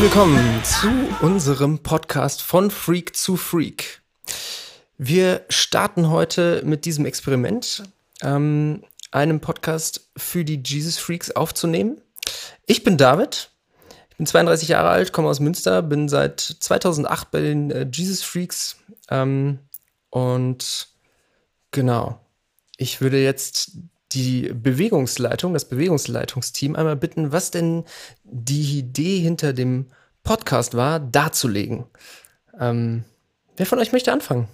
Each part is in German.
Willkommen zu unserem Podcast von Freak zu Freak. Wir starten heute mit diesem Experiment, ähm, einem Podcast für die Jesus Freaks aufzunehmen. Ich bin David, ich bin 32 Jahre alt, komme aus Münster, bin seit 2008 bei den äh, Jesus Freaks ähm, und genau, ich würde jetzt die Bewegungsleitung, das Bewegungsleitungsteam einmal bitten, was denn die Idee hinter dem Podcast war, darzulegen. Ähm, wer von euch möchte anfangen?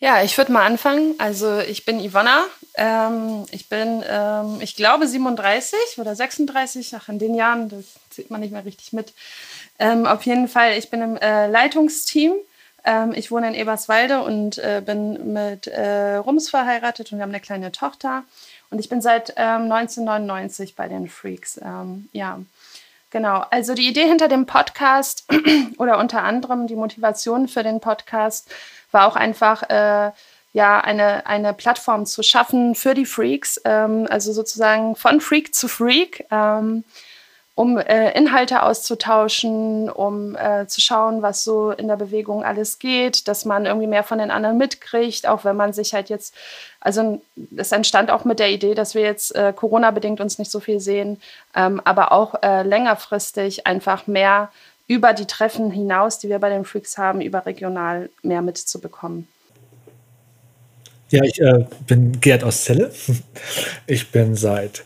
Ja, ich würde mal anfangen. Also ich bin Ivonna. Ähm, ich bin, ähm, ich glaube, 37 oder 36. Ach, in den Jahren, das sieht man nicht mehr richtig mit. Ähm, auf jeden Fall, ich bin im äh, Leitungsteam ähm, ich wohne in Eberswalde und äh, bin mit äh, Rums verheiratet und wir haben eine kleine Tochter. Und ich bin seit ähm, 1999 bei den Freaks. Ähm, ja, genau. Also die Idee hinter dem Podcast oder unter anderem die Motivation für den Podcast war auch einfach, äh, ja, eine, eine Plattform zu schaffen für die Freaks, ähm, also sozusagen von Freak zu Freak. Um äh, Inhalte auszutauschen, um äh, zu schauen, was so in der Bewegung alles geht, dass man irgendwie mehr von den anderen mitkriegt, auch wenn man sich halt jetzt, also es entstand auch mit der Idee, dass wir jetzt äh, Corona-bedingt uns nicht so viel sehen, ähm, aber auch äh, längerfristig einfach mehr über die Treffen hinaus, die wir bei den Freaks haben, überregional mehr mitzubekommen. Ja, ich äh, bin Gerd aus Celle. Ich bin seit,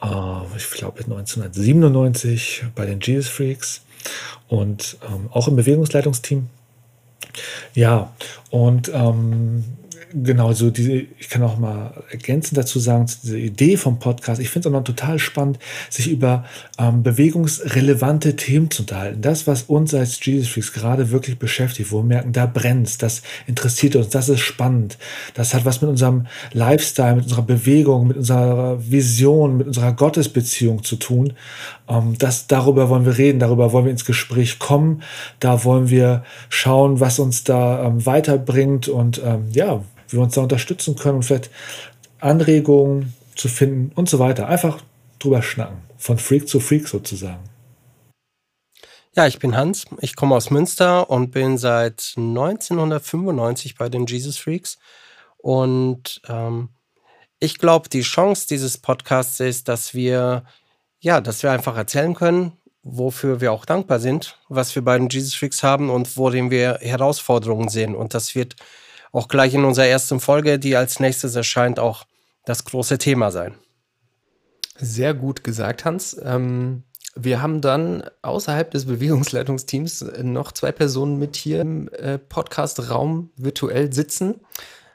äh, ich glaube, 1997 bei den Jesus Freaks und ähm, auch im Bewegungsleitungsteam. Ja, und ähm, genau, so diese, ich kann auch mal ergänzend dazu sagen, diese Idee vom Podcast, ich finde es auch noch total spannend, sich über ähm, bewegungsrelevante Themen zu unterhalten. Das, was uns als Jesus Freaks gerade wirklich beschäftigt, wo wir merken, da brennt das interessiert uns, das ist spannend. Das hat was mit unserem Lifestyle, mit unserer Bewegung, mit unserer Vision, mit unserer Gottesbeziehung zu tun. Ähm, das, darüber wollen wir reden, darüber wollen wir ins Gespräch kommen, da wollen wir schauen, was uns da ähm, weiterbringt und ähm, ja, wie wir uns da unterstützen können und vielleicht Anregungen zu finden und so weiter. Einfach drüber schnacken. Von Freak zu Freak sozusagen. Ja, ich bin Hans. Ich komme aus Münster und bin seit 1995 bei den Jesus Freaks. Und ähm, ich glaube, die Chance dieses Podcasts ist, dass wir, ja, dass wir einfach erzählen können, wofür wir auch dankbar sind, was wir bei den Jesus Freaks haben und worin wir Herausforderungen sehen. Und das wird auch gleich in unserer ersten Folge, die als nächstes erscheint, auch das große Thema sein. Sehr gut gesagt, Hans. Ähm, wir haben dann außerhalb des Bewegungsleitungsteams noch zwei Personen mit hier im äh, Podcast-Raum virtuell sitzen.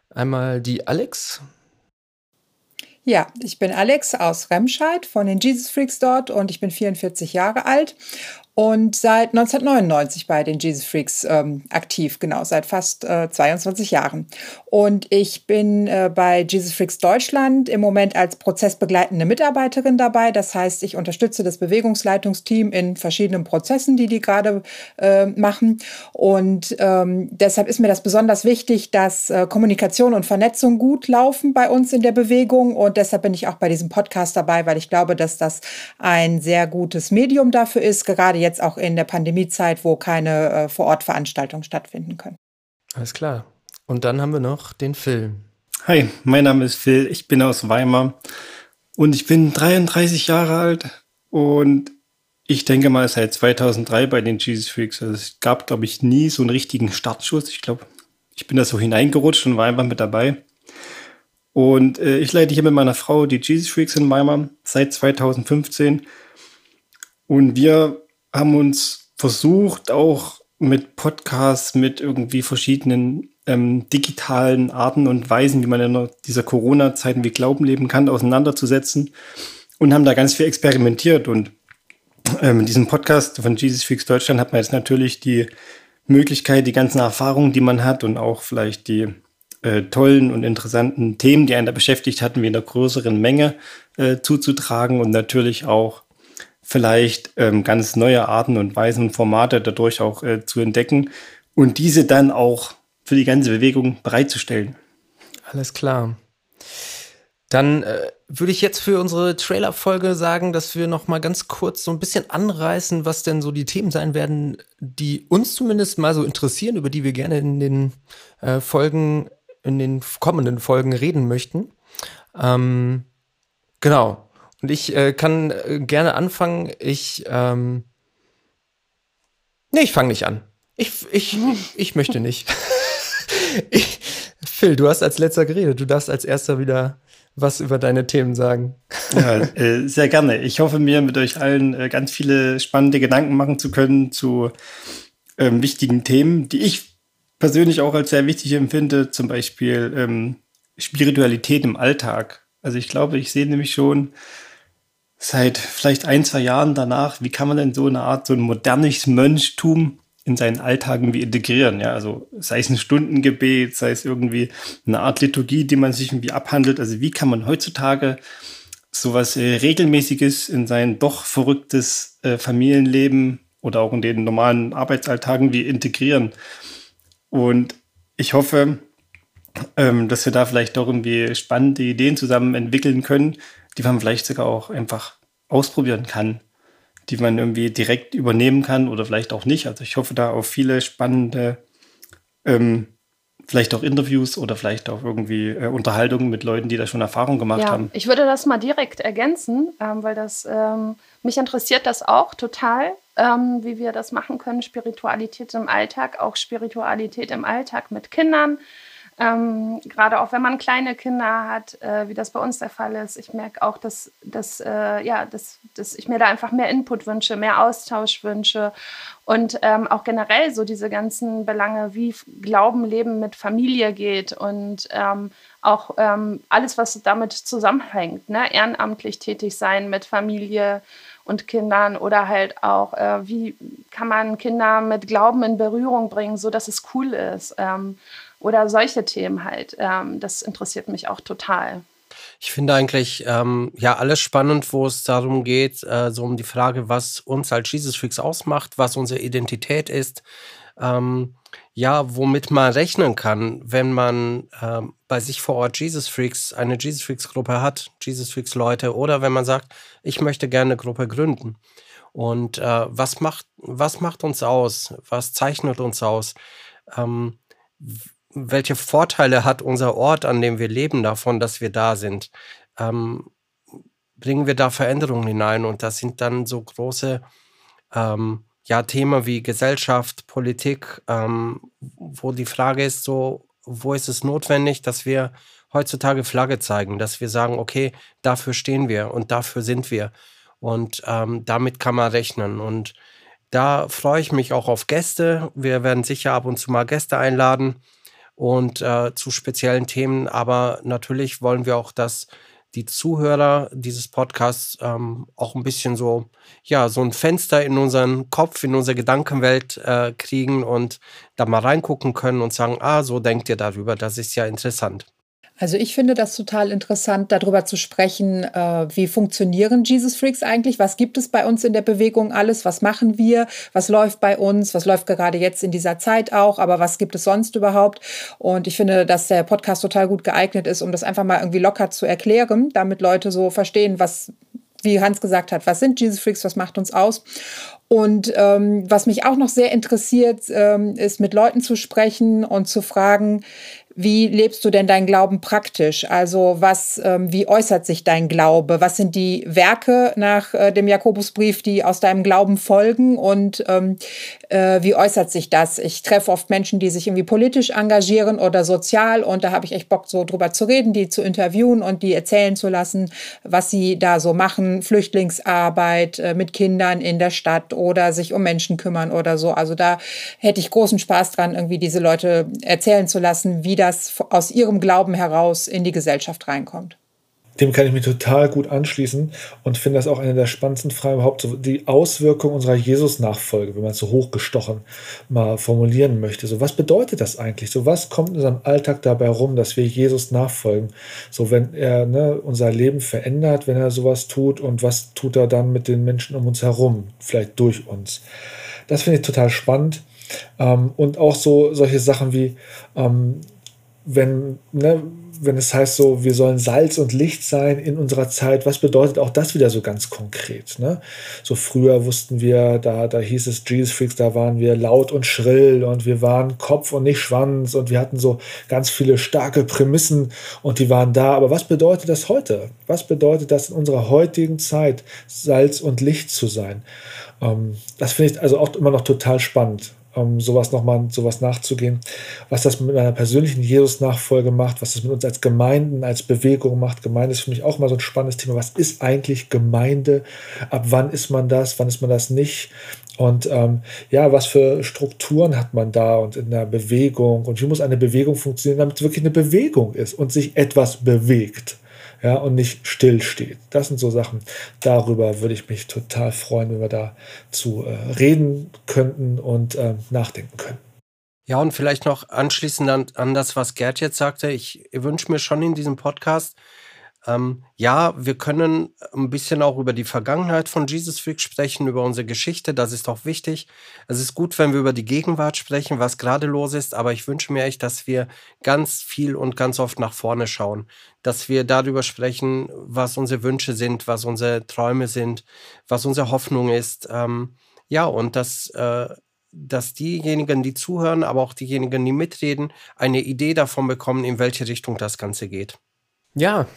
Einmal die Alex. Ja, ich bin Alex aus Remscheid von den Jesus Freaks dort und ich bin 44 Jahre alt und seit 1999 bei den Jesus Freaks ähm, aktiv, genau, seit fast äh, 22 Jahren. Und ich bin äh, bei Jesus Freaks Deutschland im Moment als prozessbegleitende Mitarbeiterin dabei. Das heißt, ich unterstütze das Bewegungsleitungsteam in verschiedenen Prozessen, die die gerade äh, machen. Und ähm, deshalb ist mir das besonders wichtig, dass äh, Kommunikation und Vernetzung gut laufen bei uns in der Bewegung. Und deshalb bin ich auch bei diesem Podcast dabei, weil ich glaube, dass das ein sehr gutes Medium dafür ist, gerade jetzt jetzt auch in der Pandemiezeit, wo keine äh, Vor-Ort-Veranstaltungen stattfinden können. Alles klar. Und dann haben wir noch den Film. Hi, mein Name ist Phil, ich bin aus Weimar und ich bin 33 Jahre alt und ich denke mal seit 2003 bei den Jesus Freaks. Also es gab, glaube ich, nie so einen richtigen Startschuss. Ich glaube, ich bin da so hineingerutscht und war einfach mit dabei. Und äh, ich leite hier mit meiner Frau die Jesus Freaks in Weimar seit 2015. Und wir haben uns versucht, auch mit Podcasts, mit irgendwie verschiedenen ähm, digitalen Arten und Weisen, wie man in dieser Corona-Zeit wie Glauben leben kann, auseinanderzusetzen und haben da ganz viel experimentiert. Und ähm, in diesem Podcast von Jesus Fix Deutschland hat man jetzt natürlich die Möglichkeit, die ganzen Erfahrungen, die man hat und auch vielleicht die äh, tollen und interessanten Themen, die einen da beschäftigt hatten, wie in einer größeren Menge äh, zuzutragen und natürlich auch vielleicht ähm, ganz neue Arten und Weisen und Formate dadurch auch äh, zu entdecken und diese dann auch für die ganze Bewegung bereitzustellen. Alles klar. Dann äh, würde ich jetzt für unsere Trailer-Folge sagen, dass wir noch mal ganz kurz so ein bisschen anreißen, was denn so die Themen sein werden, die uns zumindest mal so interessieren, über die wir gerne in den äh, Folgen, in den kommenden Folgen reden möchten. Ähm, genau. Und ich äh, kann äh, gerne anfangen. Ich, ähm, nee, ich fange nicht an. Ich, ich, ich möchte nicht. ich, Phil, du hast als letzter geredet. Du darfst als erster wieder was über deine Themen sagen. Ja, äh, sehr gerne. Ich hoffe mir mit euch allen äh, ganz viele spannende Gedanken machen zu können zu ähm, wichtigen Themen, die ich persönlich auch als sehr wichtig empfinde, zum Beispiel ähm, Spiritualität im Alltag. Also ich glaube, ich sehe nämlich schon seit vielleicht ein, zwei Jahren danach, wie kann man denn so eine Art, so ein modernes Mönchtum in seinen Alltag irgendwie integrieren. Ja, also sei es ein Stundengebet, sei es irgendwie eine Art Liturgie, die man sich irgendwie abhandelt. Also wie kann man heutzutage sowas äh, Regelmäßiges in sein doch verrücktes äh, Familienleben oder auch in den normalen Arbeitsalltagen wie integrieren? Und ich hoffe, ähm, dass wir da vielleicht doch irgendwie spannende Ideen zusammen entwickeln können, die man vielleicht sogar auch einfach ausprobieren kann die man irgendwie direkt übernehmen kann oder vielleicht auch nicht. Also ich hoffe da auf viele spannende, ähm, vielleicht auch Interviews oder vielleicht auch irgendwie äh, Unterhaltungen mit Leuten, die da schon Erfahrung gemacht ja, haben. Ich würde das mal direkt ergänzen, ähm, weil das ähm, mich interessiert das auch total, ähm, wie wir das machen können. Spiritualität im Alltag, auch Spiritualität im Alltag mit Kindern ähm, Gerade auch wenn man kleine Kinder hat, äh, wie das bei uns der Fall ist. Ich merke auch, dass, dass, äh, ja, dass, dass ich mir da einfach mehr Input wünsche, mehr Austausch wünsche. Und ähm, auch generell so diese ganzen Belange, wie Glauben, Leben mit Familie geht und ähm, auch ähm, alles, was damit zusammenhängt. Ne? Ehrenamtlich tätig sein mit Familie und Kindern oder halt auch, äh, wie kann man Kinder mit Glauben in Berührung bringen, so dass es cool ist. Ähm, oder solche Themen halt. Ähm, das interessiert mich auch total. Ich finde eigentlich ähm, ja alles spannend, wo es darum geht, äh, so um die Frage, was uns als Jesus Freaks ausmacht, was unsere Identität ist. Ähm, ja, womit man rechnen kann, wenn man ähm, bei sich vor Ort Jesus Freaks, eine Jesus Freaks Gruppe hat, Jesus Freaks Leute, oder wenn man sagt, ich möchte gerne eine Gruppe gründen. Und äh, was macht, was macht uns aus? Was zeichnet uns aus? Welche Vorteile hat unser Ort, an dem wir leben, davon, dass wir da sind? Ähm, bringen wir da Veränderungen hinein? Und das sind dann so große ähm, ja, Themen wie Gesellschaft, Politik, ähm, wo die Frage ist so, wo ist es notwendig, dass wir heutzutage Flagge zeigen, dass wir sagen, okay, dafür stehen wir und dafür sind wir. Und ähm, damit kann man rechnen. Und da freue ich mich auch auf Gäste. Wir werden sicher ab und zu mal Gäste einladen und äh, zu speziellen Themen. Aber natürlich wollen wir auch, dass die Zuhörer dieses Podcasts ähm, auch ein bisschen so, ja, so ein Fenster in unseren Kopf, in unsere Gedankenwelt äh, kriegen und da mal reingucken können und sagen, ah, so denkt ihr darüber, das ist ja interessant. Also ich finde das total interessant, darüber zu sprechen, äh, wie funktionieren Jesus Freaks eigentlich? Was gibt es bei uns in der Bewegung alles? Was machen wir? Was läuft bei uns? Was läuft gerade jetzt in dieser Zeit auch? Aber was gibt es sonst überhaupt? Und ich finde, dass der Podcast total gut geeignet ist, um das einfach mal irgendwie locker zu erklären, damit Leute so verstehen, was wie Hans gesagt hat, was sind Jesus Freaks, was macht uns aus? Und ähm, was mich auch noch sehr interessiert, ähm, ist mit Leuten zu sprechen und zu fragen, wie lebst du denn deinen Glauben praktisch? Also was, ähm, wie äußert sich dein Glaube? Was sind die Werke nach äh, dem Jakobusbrief, die aus deinem Glauben folgen? Und ähm, äh, wie äußert sich das? Ich treffe oft Menschen, die sich irgendwie politisch engagieren oder sozial und da habe ich echt Bock, so drüber zu reden, die zu interviewen und die erzählen zu lassen, was sie da so machen, Flüchtlingsarbeit äh, mit Kindern in der Stadt oder sich um Menschen kümmern oder so. Also da hätte ich großen Spaß dran, irgendwie diese Leute erzählen zu lassen, wie das aus ihrem Glauben heraus in die Gesellschaft reinkommt. Dem kann ich mich total gut anschließen und finde das auch eine der spannendsten Fragen überhaupt, die Auswirkung unserer Jesus-Nachfolge, wenn man es so hochgestochen mal formulieren möchte. So, was bedeutet das eigentlich? So, was kommt in unserem Alltag dabei rum, dass wir Jesus nachfolgen? So, wenn er ne, unser Leben verändert, wenn er sowas tut und was tut er dann mit den Menschen um uns herum, vielleicht durch uns? Das finde ich total spannend. Ähm, und auch so solche Sachen wie, ähm, wenn, ne, wenn es heißt so, wir sollen Salz und Licht sein in unserer Zeit, was bedeutet auch das wieder so ganz konkret? Ne? So früher wussten wir, da, da hieß es Jesus Freaks, da waren wir laut und schrill und wir waren Kopf und nicht Schwanz und wir hatten so ganz viele starke Prämissen und die waren da. Aber was bedeutet das heute? Was bedeutet das in unserer heutigen Zeit, Salz und Licht zu sein? Ähm, das finde ich also auch immer noch total spannend um sowas nochmal, sowas nachzugehen, was das mit meiner persönlichen Jesus-Nachfolge macht, was das mit uns als Gemeinden, als Bewegung macht. Gemeinde ist für mich auch mal so ein spannendes Thema. Was ist eigentlich Gemeinde? Ab wann ist man das? Wann ist man das nicht? Und ähm, ja, was für Strukturen hat man da und in der Bewegung? Und wie muss eine Bewegung funktionieren, damit es wirklich eine Bewegung ist und sich etwas bewegt? Ja, und nicht stillsteht. Das sind so Sachen, darüber würde ich mich total freuen, wenn wir da zu äh, reden könnten und äh, nachdenken können. Ja, und vielleicht noch anschließend an, an das, was Gerd jetzt sagte. Ich wünsche mir schon in diesem Podcast, ähm, ja, wir können ein bisschen auch über die Vergangenheit von Jesus Freak sprechen, über unsere Geschichte, das ist auch wichtig. Es ist gut, wenn wir über die Gegenwart sprechen, was gerade los ist, aber ich wünsche mir echt, dass wir ganz viel und ganz oft nach vorne schauen, dass wir darüber sprechen, was unsere Wünsche sind, was unsere Träume sind, was unsere Hoffnung ist. Ähm, ja, und dass, äh, dass diejenigen, die zuhören, aber auch diejenigen, die mitreden, eine Idee davon bekommen, in welche Richtung das Ganze geht. Ja,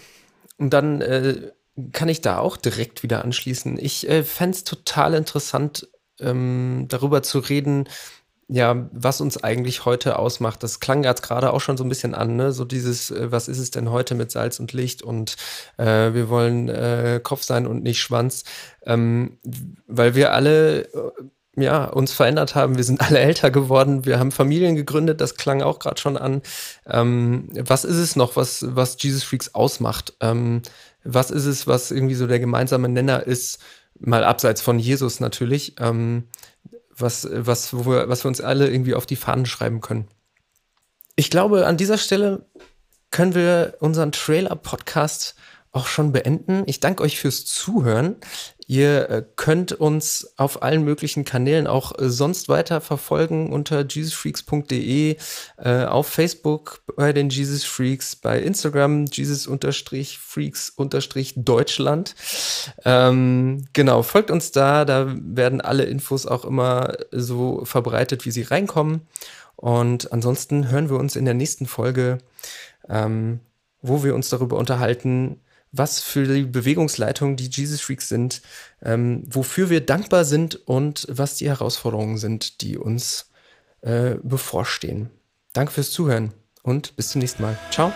und dann äh, kann ich da auch direkt wieder anschließen. Ich äh, fände es total interessant, ähm, darüber zu reden, ja, was uns eigentlich heute ausmacht. Das klang jetzt gerade auch schon so ein bisschen an, ne? So dieses, äh, was ist es denn heute mit Salz und Licht und äh, wir wollen äh, Kopf sein und nicht Schwanz. Ähm, weil wir alle äh, ja, uns verändert haben. Wir sind alle älter geworden. Wir haben Familien gegründet. Das klang auch gerade schon an. Ähm, was ist es noch, was, was Jesus Freaks ausmacht? Ähm, was ist es, was irgendwie so der gemeinsame Nenner ist? Mal abseits von Jesus natürlich. Ähm, was, was, wo wir, was wir uns alle irgendwie auf die Fahnen schreiben können. Ich glaube, an dieser Stelle können wir unseren Trailer-Podcast auch schon beenden. Ich danke euch fürs Zuhören. Ihr äh, könnt uns auf allen möglichen Kanälen auch äh, sonst weiter verfolgen unter jesusfreaks.de, äh, auf Facebook bei den Jesus Freaks, bei Instagram Jesus-Freaks-Deutschland. Ähm, genau, folgt uns da, da werden alle Infos auch immer so verbreitet, wie sie reinkommen. Und ansonsten hören wir uns in der nächsten Folge, ähm, wo wir uns darüber unterhalten, was für die Bewegungsleitung die Jesus Freaks sind, ähm, wofür wir dankbar sind und was die Herausforderungen sind, die uns äh, bevorstehen. Danke fürs Zuhören und bis zum nächsten Mal. Ciao.